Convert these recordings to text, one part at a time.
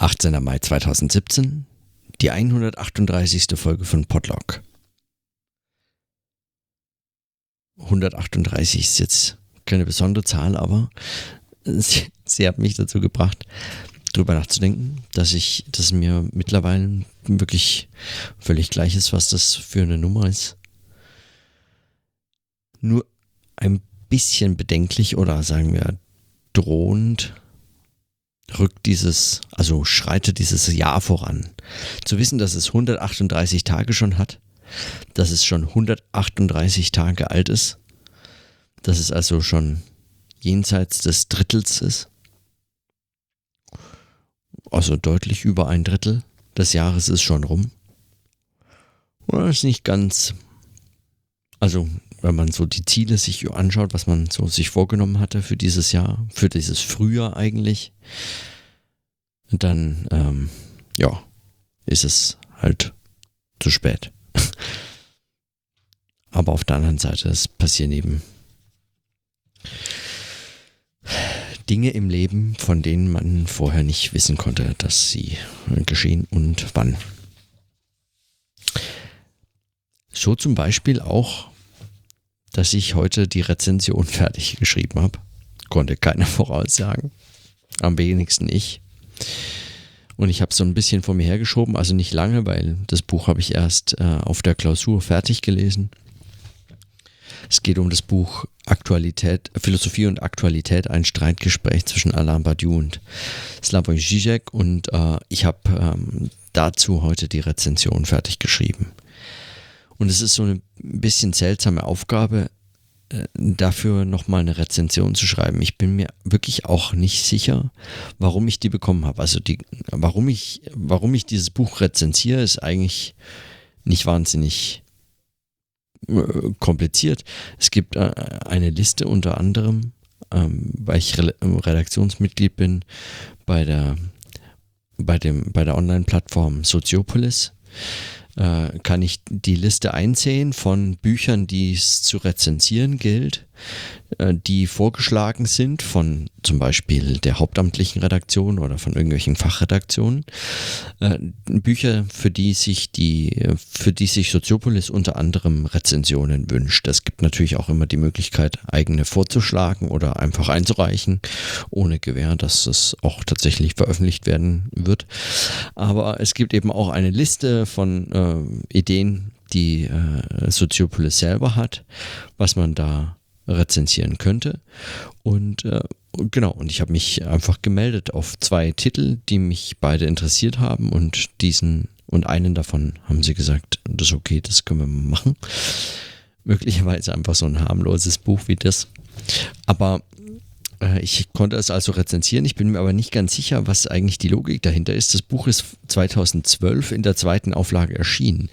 18. Mai 2017, die 138. Folge von Podlog. 138 ist jetzt keine besondere Zahl, aber sie, sie hat mich dazu gebracht, darüber nachzudenken, dass ich, dass mir mittlerweile wirklich völlig gleich ist, was das für eine Nummer ist. Nur ein bisschen bedenklich oder sagen wir drohend rückt dieses, also schreitet dieses Jahr voran. Zu wissen, dass es 138 Tage schon hat, dass es schon 138 Tage alt ist, dass es also schon jenseits des Drittels ist, also deutlich über ein Drittel des Jahres ist schon rum. Oder ist nicht ganz, also wenn man so die Ziele sich anschaut, was man so sich vorgenommen hatte für dieses Jahr, für dieses Frühjahr eigentlich, dann ähm, ja, ist es halt zu spät. Aber auf der anderen Seite, es passieren eben Dinge im Leben, von denen man vorher nicht wissen konnte, dass sie geschehen und wann. So zum Beispiel auch dass ich heute die Rezension fertig geschrieben habe. Konnte keiner voraussagen. Am wenigsten ich. Und ich habe so ein bisschen vor mir hergeschoben, also nicht lange, weil das Buch habe ich erst äh, auf der Klausur fertig gelesen. Es geht um das Buch Aktualität, Philosophie und Aktualität, ein Streitgespräch zwischen Alain Badiou und Slavoj Žižek und äh, ich habe ähm, dazu heute die Rezension fertig geschrieben. Und es ist so eine bisschen seltsame Aufgabe, äh, dafür nochmal eine Rezension zu schreiben. Ich bin mir wirklich auch nicht sicher, warum ich die bekommen habe. Also die, warum ich, warum ich dieses Buch rezensiere, ist eigentlich nicht wahnsinnig äh, kompliziert. Es gibt äh, eine Liste unter anderem, ähm, weil ich Redaktionsmitglied bin bei der bei dem bei der Online-Plattform Soziopolis äh, kann ich die Liste einsehen von Büchern, die es zu rezensieren gilt, die vorgeschlagen sind von zum Beispiel der hauptamtlichen Redaktion oder von irgendwelchen Fachredaktionen. Äh, Bücher, für die sich die, für die sich Soziopolis unter anderem Rezensionen wünscht. Es gibt natürlich auch immer die Möglichkeit, eigene vorzuschlagen oder einfach einzureichen, ohne Gewähr, dass es auch tatsächlich veröffentlicht werden wird. Aber es gibt eben auch eine Liste von äh, Ideen, die äh, Soziopolis selber hat, was man da rezensieren könnte. Und äh, genau, und ich habe mich einfach gemeldet auf zwei Titel, die mich beide interessiert haben und diesen und einen davon haben sie gesagt, das ist okay, das können wir machen. Möglicherweise einfach so ein harmloses Buch wie das. Aber ich konnte es also rezensieren. Ich bin mir aber nicht ganz sicher, was eigentlich die Logik dahinter ist. Das Buch ist 2012 in der zweiten Auflage erschienen.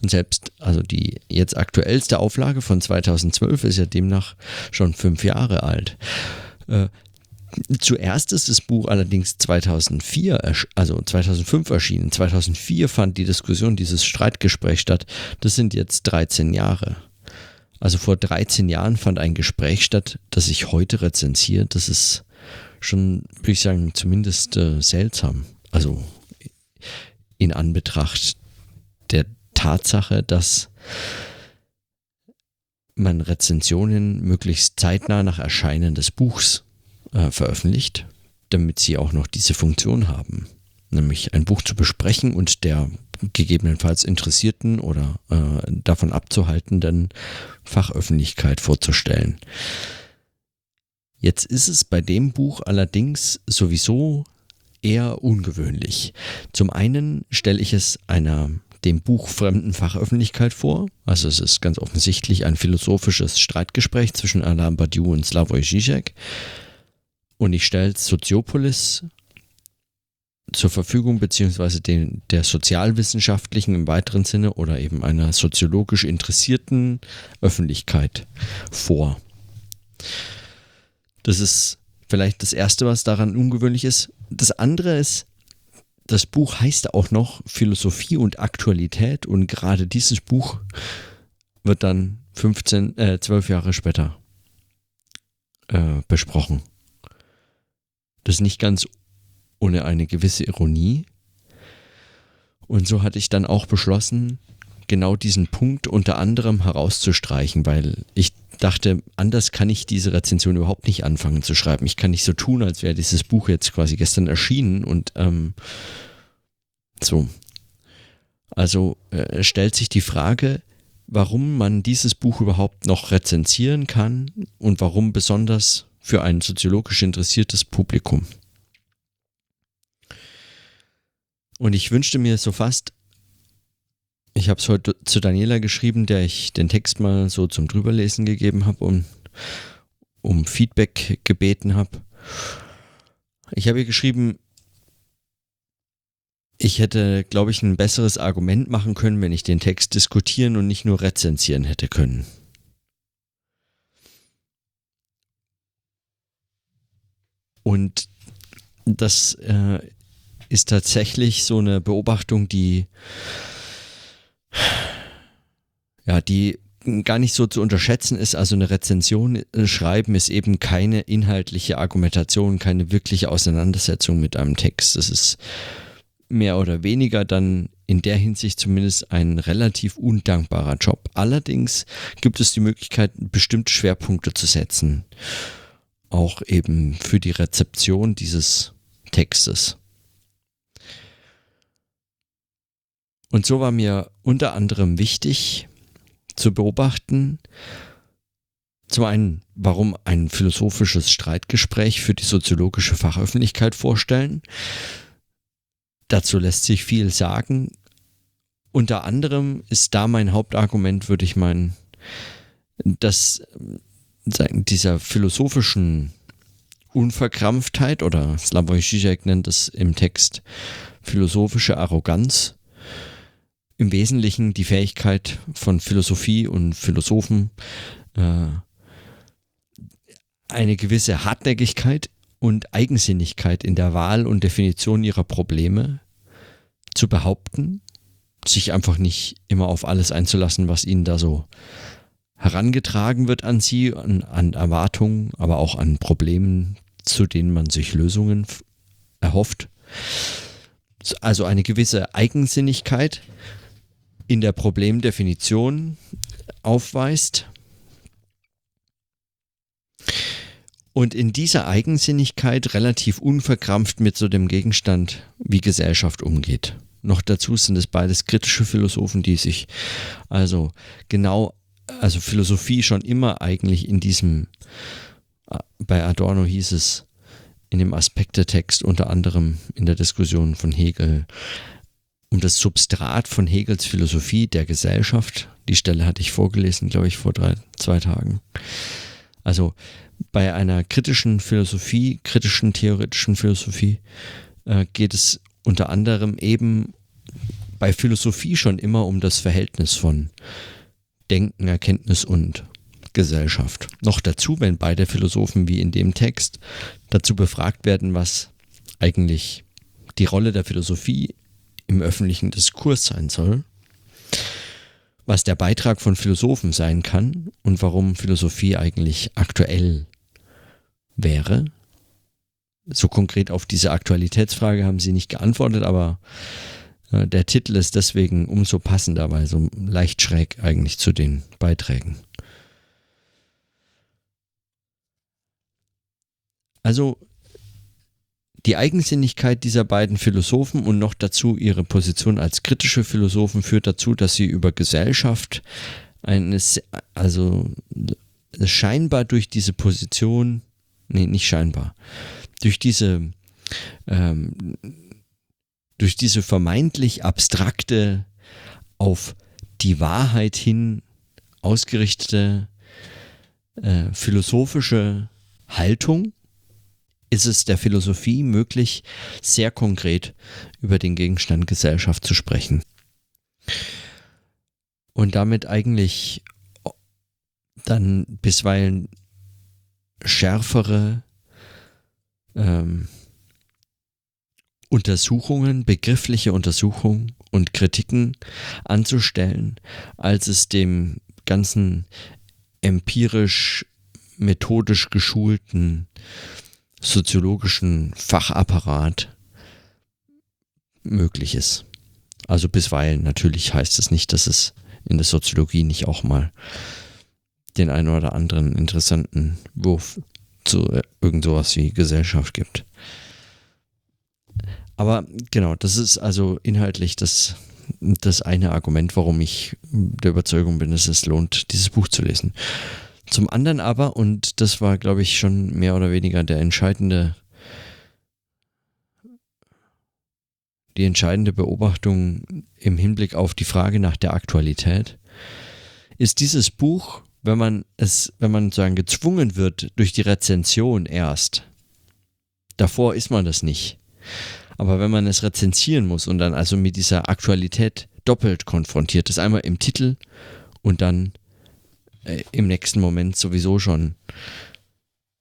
Und selbst, also die jetzt aktuellste Auflage von 2012 ist ja demnach schon fünf Jahre alt. Äh, zuerst ist das Buch allerdings 2004, also 2005 erschienen. 2004 fand die Diskussion, dieses Streitgespräch statt. Das sind jetzt 13 Jahre. Also vor 13 Jahren fand ein Gespräch statt, das ich heute rezensiere. Das ist schon, würde ich sagen, zumindest äh, seltsam. Also in Anbetracht der Tatsache, dass man Rezensionen möglichst zeitnah nach Erscheinen des Buchs äh, veröffentlicht, damit sie auch noch diese Funktion haben, nämlich ein Buch zu besprechen und der gegebenenfalls Interessierten oder äh, davon abzuhaltenden Fachöffentlichkeit vorzustellen. Jetzt ist es bei dem Buch allerdings sowieso eher ungewöhnlich. Zum einen stelle ich es einer dem Buch fremden Fachöffentlichkeit vor. Also es ist ganz offensichtlich ein philosophisches Streitgespräch zwischen Alain Badiou und Slavoj Žižek. Und ich stelle Soziopolis zur Verfügung, beziehungsweise den, der sozialwissenschaftlichen im weiteren Sinne oder eben einer soziologisch interessierten Öffentlichkeit vor. Das ist vielleicht das Erste, was daran ungewöhnlich ist. Das andere ist, das Buch heißt auch noch Philosophie und Aktualität und gerade dieses Buch wird dann 15, äh, 12 Jahre später äh, besprochen. Das ist nicht ganz ohne eine gewisse Ironie. Und so hatte ich dann auch beschlossen, genau diesen Punkt unter anderem herauszustreichen, weil ich dachte, anders kann ich diese Rezension überhaupt nicht anfangen zu schreiben. Ich kann nicht so tun, als wäre dieses Buch jetzt quasi gestern erschienen und ähm, so. Also äh, stellt sich die Frage, warum man dieses Buch überhaupt noch rezensieren kann und warum besonders für ein soziologisch interessiertes Publikum. Und ich wünschte mir so fast, ich habe es heute zu Daniela geschrieben, der ich den Text mal so zum Drüberlesen gegeben habe und um Feedback gebeten habe. Ich habe ihr geschrieben, ich hätte, glaube ich, ein besseres Argument machen können, wenn ich den Text diskutieren und nicht nur rezensieren hätte können. Und das äh, ist tatsächlich so eine Beobachtung, die ja, die gar nicht so zu unterschätzen ist. Also eine Rezension äh, schreiben ist eben keine inhaltliche Argumentation, keine wirkliche Auseinandersetzung mit einem Text. Das ist mehr oder weniger dann in der Hinsicht zumindest ein relativ undankbarer Job. Allerdings gibt es die Möglichkeit, bestimmte Schwerpunkte zu setzen. Auch eben für die Rezeption dieses Textes. Und so war mir unter anderem wichtig zu beobachten, zum einen, warum ein philosophisches Streitgespräch für die soziologische Fachöffentlichkeit vorstellen. Dazu lässt sich viel sagen. Unter anderem ist da mein Hauptargument, würde ich meinen, dass dieser philosophischen Unverkrampftheit oder Slavoj Žižek nennt es im Text philosophische Arroganz im Wesentlichen die Fähigkeit von Philosophie und Philosophen, äh, eine gewisse Hartnäckigkeit und Eigensinnigkeit in der Wahl und Definition ihrer Probleme zu behaupten, sich einfach nicht immer auf alles einzulassen, was ihnen da so herangetragen wird an sie, an, an Erwartungen, aber auch an Problemen, zu denen man sich Lösungen erhofft. Also eine gewisse Eigensinnigkeit in der Problemdefinition aufweist. Und in dieser Eigensinnigkeit relativ unverkrampft mit so dem Gegenstand, wie Gesellschaft umgeht. Noch dazu sind es beides kritische Philosophen, die sich also genau, also Philosophie schon immer eigentlich in diesem, bei Adorno hieß es, in dem Aspektetext unter anderem in der Diskussion von Hegel um das Substrat von Hegels Philosophie der Gesellschaft. Die Stelle hatte ich vorgelesen, glaube ich, vor drei, zwei Tagen. Also bei einer kritischen Philosophie, kritischen theoretischen Philosophie äh, geht es unter anderem eben bei Philosophie schon immer um das Verhältnis von Denken, Erkenntnis und Gesellschaft. Noch dazu, wenn beide Philosophen wie in dem Text dazu befragt werden, was eigentlich die Rolle der Philosophie im öffentlichen Diskurs sein soll, was der Beitrag von Philosophen sein kann und warum Philosophie eigentlich aktuell wäre. So konkret auf diese Aktualitätsfrage haben sie nicht geantwortet, aber äh, der Titel ist deswegen umso passender, weil so leicht schräg eigentlich zu den Beiträgen. Also die Eigensinnigkeit dieser beiden Philosophen und noch dazu ihre Position als kritische Philosophen führt dazu, dass sie über Gesellschaft eines, also scheinbar durch diese Position, nee, nicht scheinbar, durch diese, ähm, durch diese vermeintlich abstrakte, auf die Wahrheit hin ausgerichtete äh, philosophische Haltung ist es der Philosophie möglich, sehr konkret über den Gegenstand Gesellschaft zu sprechen. Und damit eigentlich dann bisweilen schärfere ähm, Untersuchungen, begriffliche Untersuchungen und Kritiken anzustellen, als es dem ganzen empirisch, methodisch geschulten soziologischen Fachapparat möglich ist. Also bisweilen natürlich heißt es nicht, dass es in der Soziologie nicht auch mal den einen oder anderen interessanten Wurf zu äh, irgend sowas wie Gesellschaft gibt. Aber genau, das ist also inhaltlich das, das eine Argument, warum ich der Überzeugung bin, dass es lohnt, dieses Buch zu lesen. Zum anderen aber, und das war, glaube ich, schon mehr oder weniger der entscheidende, die entscheidende Beobachtung im Hinblick auf die Frage nach der Aktualität, ist dieses Buch wenn man es, wenn man sozusagen gezwungen wird durch die Rezension erst. Davor ist man das nicht. Aber wenn man es rezensieren muss und dann also mit dieser Aktualität doppelt konfrontiert ist, einmal im Titel und dann äh, im nächsten Moment sowieso schon,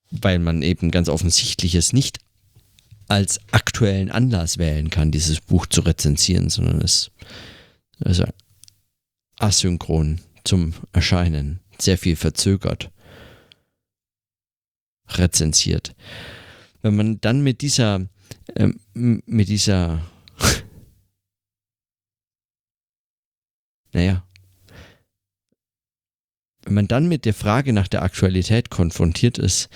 weil man eben ganz offensichtlich es nicht als aktuellen Anlass wählen kann, dieses Buch zu rezensieren, sondern es also asynchron zum Erscheinen sehr viel verzögert rezensiert. Wenn man dann mit dieser, äh, mit dieser, naja, wenn man dann mit der Frage nach der Aktualität konfrontiert ist,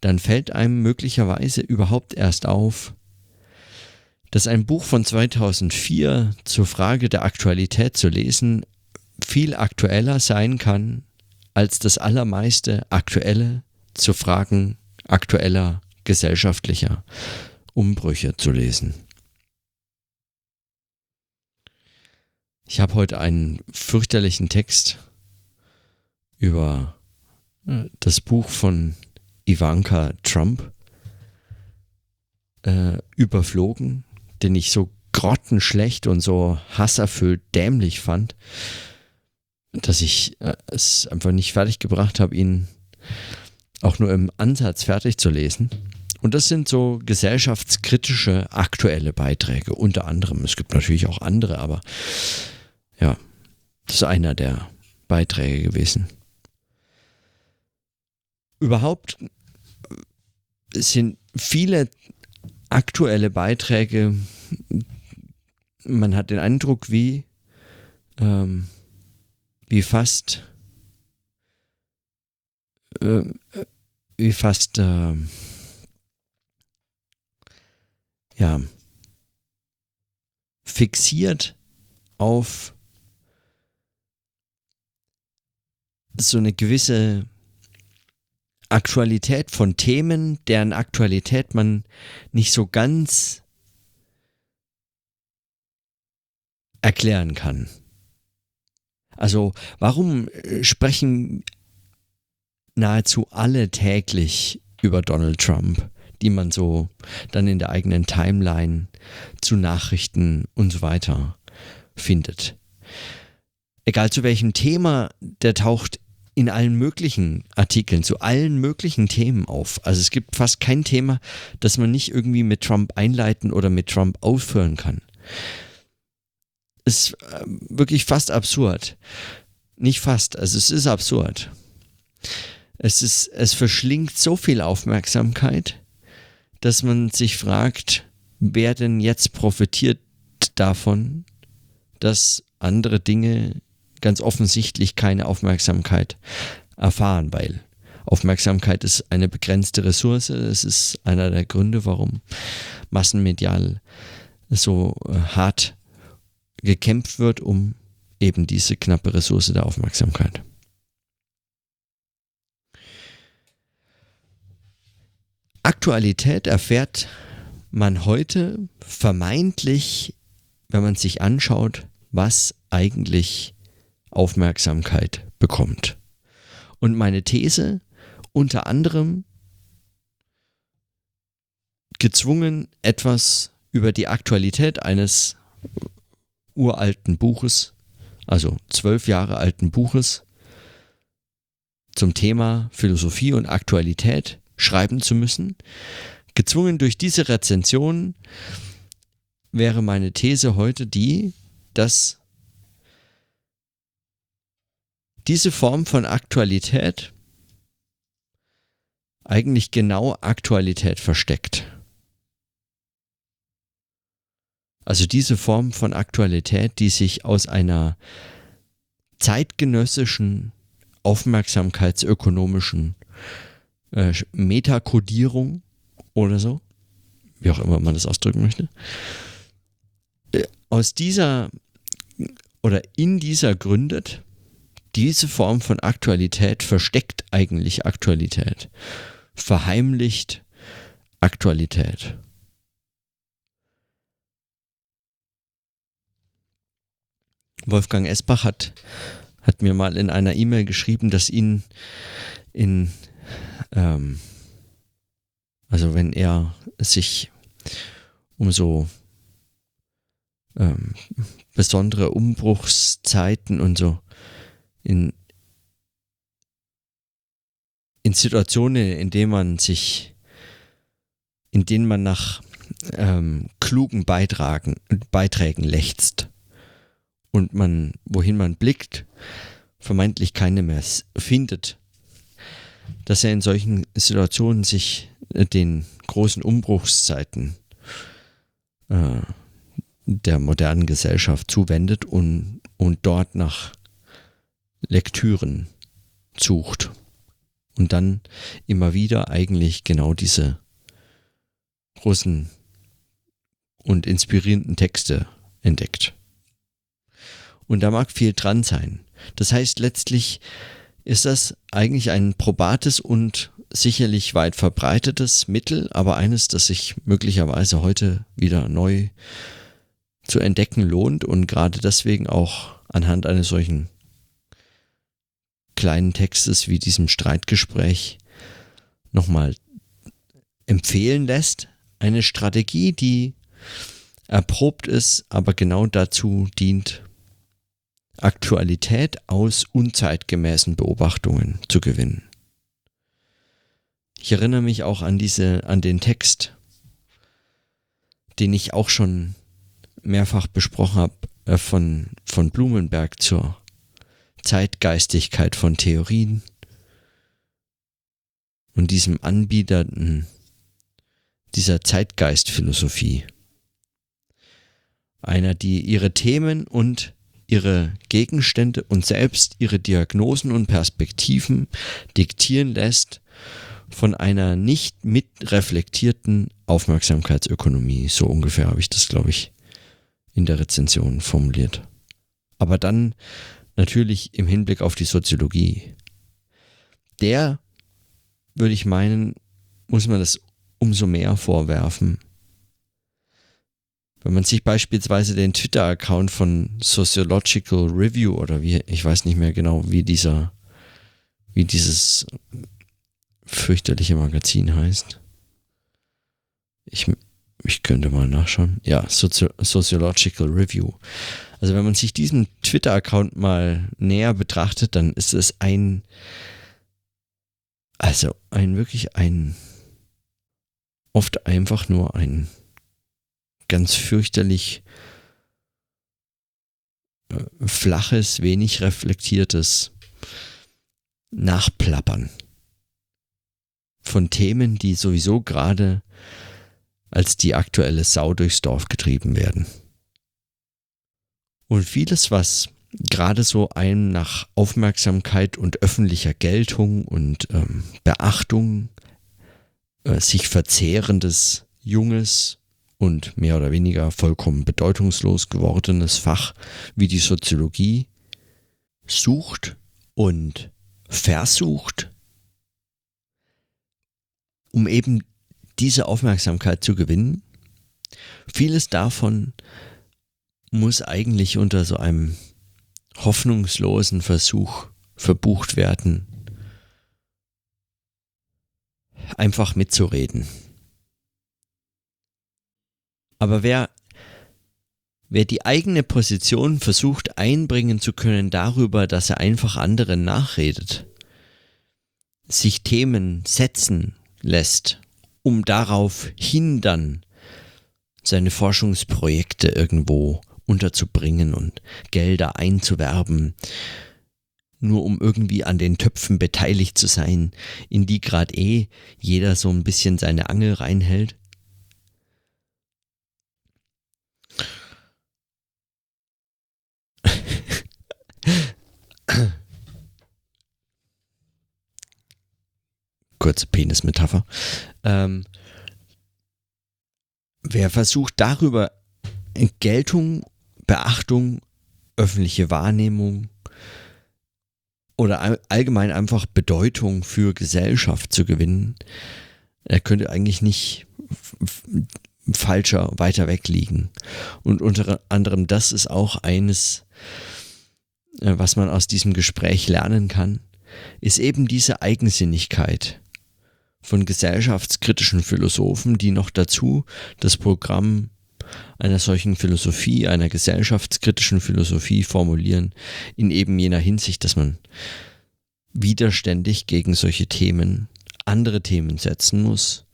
dann fällt einem möglicherweise überhaupt erst auf, dass ein Buch von 2004 zur Frage der Aktualität zu lesen viel aktueller sein kann als das allermeiste Aktuelle zu Fragen aktueller gesellschaftlicher Umbrüche zu lesen. Ich habe heute einen fürchterlichen Text über äh, das Buch von Ivanka Trump äh, überflogen, den ich so grottenschlecht und so hasserfüllt dämlich fand, dass ich äh, es einfach nicht fertig gebracht habe, ihn auch nur im Ansatz fertig zu lesen. Und das sind so gesellschaftskritische, aktuelle Beiträge, unter anderem. Es gibt natürlich auch andere, aber ja, das ist einer der Beiträge gewesen. Überhaupt sind viele aktuelle Beiträge, man hat den Eindruck, wie ähm, wie fast äh, wie fast äh, ja fixiert auf so eine gewisse Aktualität von Themen, deren Aktualität man nicht so ganz erklären kann. Also warum äh, sprechen nahezu alle täglich über Donald Trump, die man so dann in der eigenen Timeline zu Nachrichten und so weiter findet? Egal zu welchem Thema, der taucht in allen möglichen Artikeln zu allen möglichen Themen auf. Also es gibt fast kein Thema, das man nicht irgendwie mit Trump einleiten oder mit Trump aufhören kann ist äh, wirklich fast absurd. Nicht fast, also es ist absurd. Es ist, es verschlingt so viel Aufmerksamkeit, dass man sich fragt, wer denn jetzt profitiert davon, dass andere Dinge ganz offensichtlich keine Aufmerksamkeit erfahren, weil Aufmerksamkeit ist eine begrenzte Ressource. Es ist einer der Gründe, warum massenmedial so äh, hart gekämpft wird um eben diese knappe Ressource der Aufmerksamkeit. Aktualität erfährt man heute vermeintlich, wenn man sich anschaut, was eigentlich Aufmerksamkeit bekommt. Und meine These unter anderem gezwungen, etwas über die Aktualität eines uralten Buches, also zwölf Jahre alten Buches, zum Thema Philosophie und Aktualität schreiben zu müssen. Gezwungen durch diese Rezension wäre meine These heute die, dass diese Form von Aktualität eigentlich genau Aktualität versteckt. Also diese Form von Aktualität, die sich aus einer zeitgenössischen, aufmerksamkeitsökonomischen äh, Metakodierung oder so, wie auch immer man das ausdrücken möchte, äh, aus dieser oder in dieser gründet, diese Form von Aktualität versteckt eigentlich Aktualität, verheimlicht Aktualität. Wolfgang Esbach hat, hat mir mal in einer E-Mail geschrieben, dass ihn in, ähm, also wenn er sich um so ähm, besondere Umbruchszeiten und so in, in Situationen, in denen man sich, in denen man nach ähm, klugen Beitragen, Beiträgen lechzt und man, wohin man blickt, vermeintlich keine mehr findet, dass er in solchen Situationen sich äh, den großen Umbruchszeiten äh, der modernen Gesellschaft zuwendet und, und dort nach Lektüren sucht und dann immer wieder eigentlich genau diese großen und inspirierenden Texte entdeckt. Und da mag viel dran sein. Das heißt, letztlich ist das eigentlich ein probates und sicherlich weit verbreitetes Mittel, aber eines, das sich möglicherweise heute wieder neu zu entdecken lohnt und gerade deswegen auch anhand eines solchen kleinen Textes wie diesem Streitgespräch nochmal empfehlen lässt. Eine Strategie, die erprobt ist, aber genau dazu dient, Aktualität aus unzeitgemäßen Beobachtungen zu gewinnen. Ich erinnere mich auch an diese, an den Text, den ich auch schon mehrfach besprochen habe, äh, von, von Blumenberg zur Zeitgeistigkeit von Theorien und diesem Anbietern dieser Zeitgeistphilosophie. Einer, die ihre Themen und ihre Gegenstände und selbst ihre Diagnosen und Perspektiven diktieren lässt von einer nicht mitreflektierten Aufmerksamkeitsökonomie. So ungefähr habe ich das, glaube ich, in der Rezension formuliert. Aber dann natürlich im Hinblick auf die Soziologie. Der, würde ich meinen, muss man das umso mehr vorwerfen, wenn man sich beispielsweise den Twitter-Account von Sociological Review oder wie, ich weiß nicht mehr genau, wie dieser, wie dieses fürchterliche Magazin heißt. Ich, ich könnte mal nachschauen. Ja, Sozi Sociological Review. Also wenn man sich diesen Twitter-Account mal näher betrachtet, dann ist es ein, also ein wirklich ein, oft einfach nur ein ganz fürchterlich äh, flaches, wenig reflektiertes Nachplappern von Themen, die sowieso gerade als die aktuelle Sau durchs Dorf getrieben werden. Und vieles, was gerade so einem nach Aufmerksamkeit und öffentlicher Geltung und ähm, Beachtung äh, sich verzehrendes, junges und mehr oder weniger vollkommen bedeutungslos gewordenes Fach wie die Soziologie sucht und versucht, um eben diese Aufmerksamkeit zu gewinnen. Vieles davon muss eigentlich unter so einem hoffnungslosen Versuch verbucht werden, einfach mitzureden. Aber wer, wer die eigene Position versucht einbringen zu können darüber, dass er einfach anderen nachredet, sich Themen setzen lässt, um darauf hindern, seine Forschungsprojekte irgendwo unterzubringen und Gelder einzuwerben, nur um irgendwie an den Töpfen beteiligt zu sein, in die gerade eh jeder so ein bisschen seine Angel reinhält? Kurze Penismetapher. Ähm, wer versucht darüber Geltung, Beachtung, öffentliche Wahrnehmung oder allgemein einfach Bedeutung für Gesellschaft zu gewinnen, er könnte eigentlich nicht falscher weiter weg liegen. Und unter anderem das ist auch eines, äh, was man aus diesem Gespräch lernen kann, ist eben diese Eigensinnigkeit von gesellschaftskritischen Philosophen, die noch dazu das Programm einer solchen Philosophie, einer gesellschaftskritischen Philosophie formulieren, in eben jener Hinsicht, dass man widerständig gegen solche Themen andere Themen setzen muss.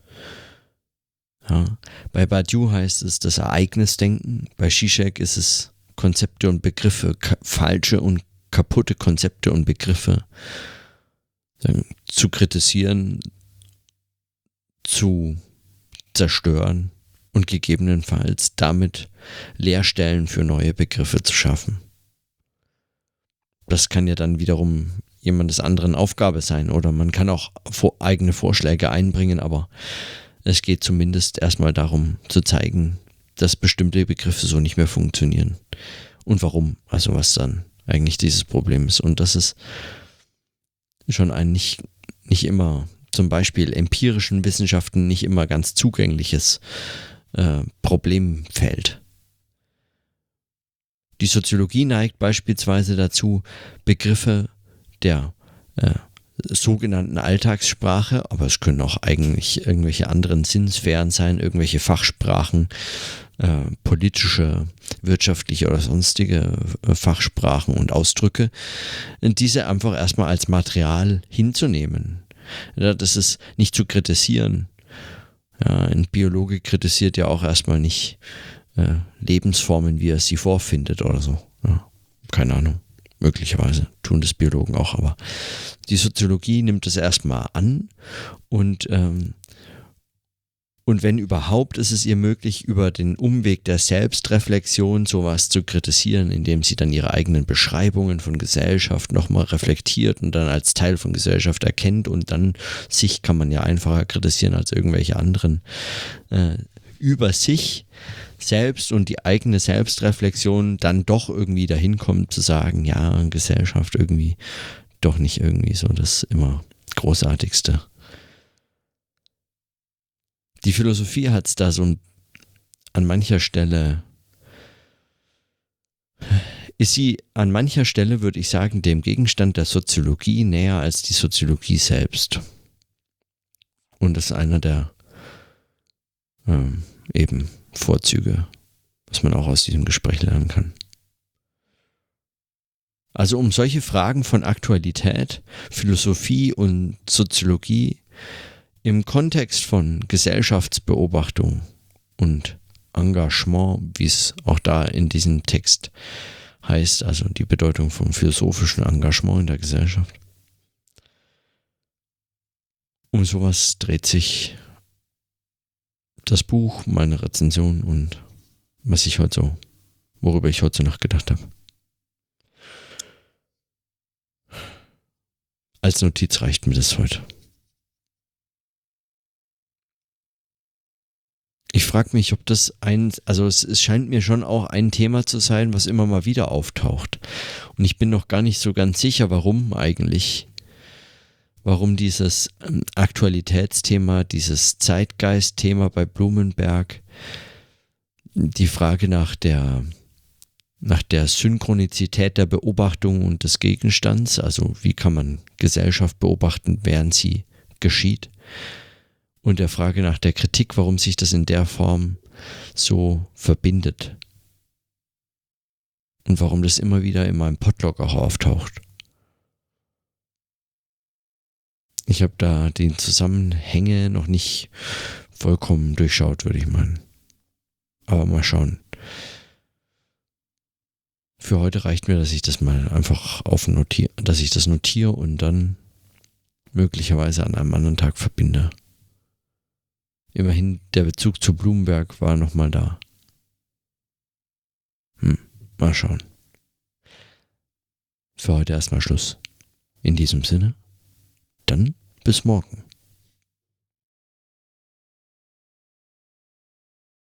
Ja. Bei Badiou heißt es das Ereignisdenken, bei Zizek ist es Konzepte und Begriffe, falsche und kaputte Konzepte und Begriffe zu kritisieren, zu zerstören und gegebenenfalls damit Leerstellen für neue Begriffe zu schaffen. Das kann ja dann wiederum jemandes anderen Aufgabe sein oder man kann auch eigene Vorschläge einbringen, aber es geht zumindest erstmal darum zu zeigen, dass bestimmte Begriffe so nicht mehr funktionieren. Und warum, also was dann eigentlich dieses Problem ist. Und dass es schon ein nicht, nicht immer, zum Beispiel empirischen Wissenschaften nicht immer ganz zugängliches äh, Problemfeld. Die Soziologie neigt beispielsweise dazu, Begriffe der äh, sogenannten Alltagssprache, aber es können auch eigentlich irgendwelche anderen Sinnsphären sein, irgendwelche Fachsprachen, äh, politische, wirtschaftliche oder sonstige äh, Fachsprachen und Ausdrücke, diese einfach erstmal als Material hinzunehmen. Ja, das ist nicht zu kritisieren. Ja, ein Biologe kritisiert ja auch erstmal nicht äh, Lebensformen, wie er sie vorfindet oder so. Ja, keine Ahnung. Möglicherweise tun das Biologen auch, aber die Soziologie nimmt es erstmal an und, ähm, und wenn überhaupt, ist es ihr möglich, über den Umweg der Selbstreflexion sowas zu kritisieren, indem sie dann ihre eigenen Beschreibungen von Gesellschaft nochmal reflektiert und dann als Teil von Gesellschaft erkennt und dann sich kann man ja einfacher kritisieren als irgendwelche anderen äh, über sich selbst und die eigene Selbstreflexion dann doch irgendwie dahin kommt zu sagen, ja, Gesellschaft irgendwie doch nicht irgendwie so das immer großartigste. Die Philosophie hat es da so ein, an mancher Stelle ist sie an mancher Stelle, würde ich sagen, dem Gegenstand der Soziologie näher als die Soziologie selbst. Und das ist einer der ähm, eben Vorzüge, was man auch aus diesem Gespräch lernen kann. Also um solche Fragen von Aktualität, Philosophie und Soziologie im Kontext von Gesellschaftsbeobachtung und Engagement, wie es auch da in diesem Text heißt, also die Bedeutung vom philosophischen Engagement in der Gesellschaft. Um sowas dreht sich das Buch, meine Rezension und was ich heute so, worüber ich heute so nachgedacht habe. Als Notiz reicht mir das heute. Ich frage mich, ob das ein, also es, es, scheint mir schon auch ein Thema zu sein, was immer mal wieder auftaucht. Und ich bin noch gar nicht so ganz sicher, warum eigentlich warum dieses ähm, Aktualitätsthema, dieses Zeitgeistthema bei Blumenberg, die Frage nach der, nach der Synchronizität der Beobachtung und des Gegenstands, also wie kann man Gesellschaft beobachten, während sie geschieht, und der Frage nach der Kritik, warum sich das in der Form so verbindet und warum das immer wieder in meinem Podlog auch auftaucht. Ich habe da die Zusammenhänge noch nicht vollkommen durchschaut, würde ich meinen. Aber mal schauen. Für heute reicht mir, dass ich das mal einfach auf notiere, dass ich das notiere und dann möglicherweise an einem anderen Tag verbinde. Immerhin der Bezug zu Blumenberg war nochmal da. Hm, mal schauen. Für heute erstmal Schluss. In diesem Sinne. Dann bis morgen.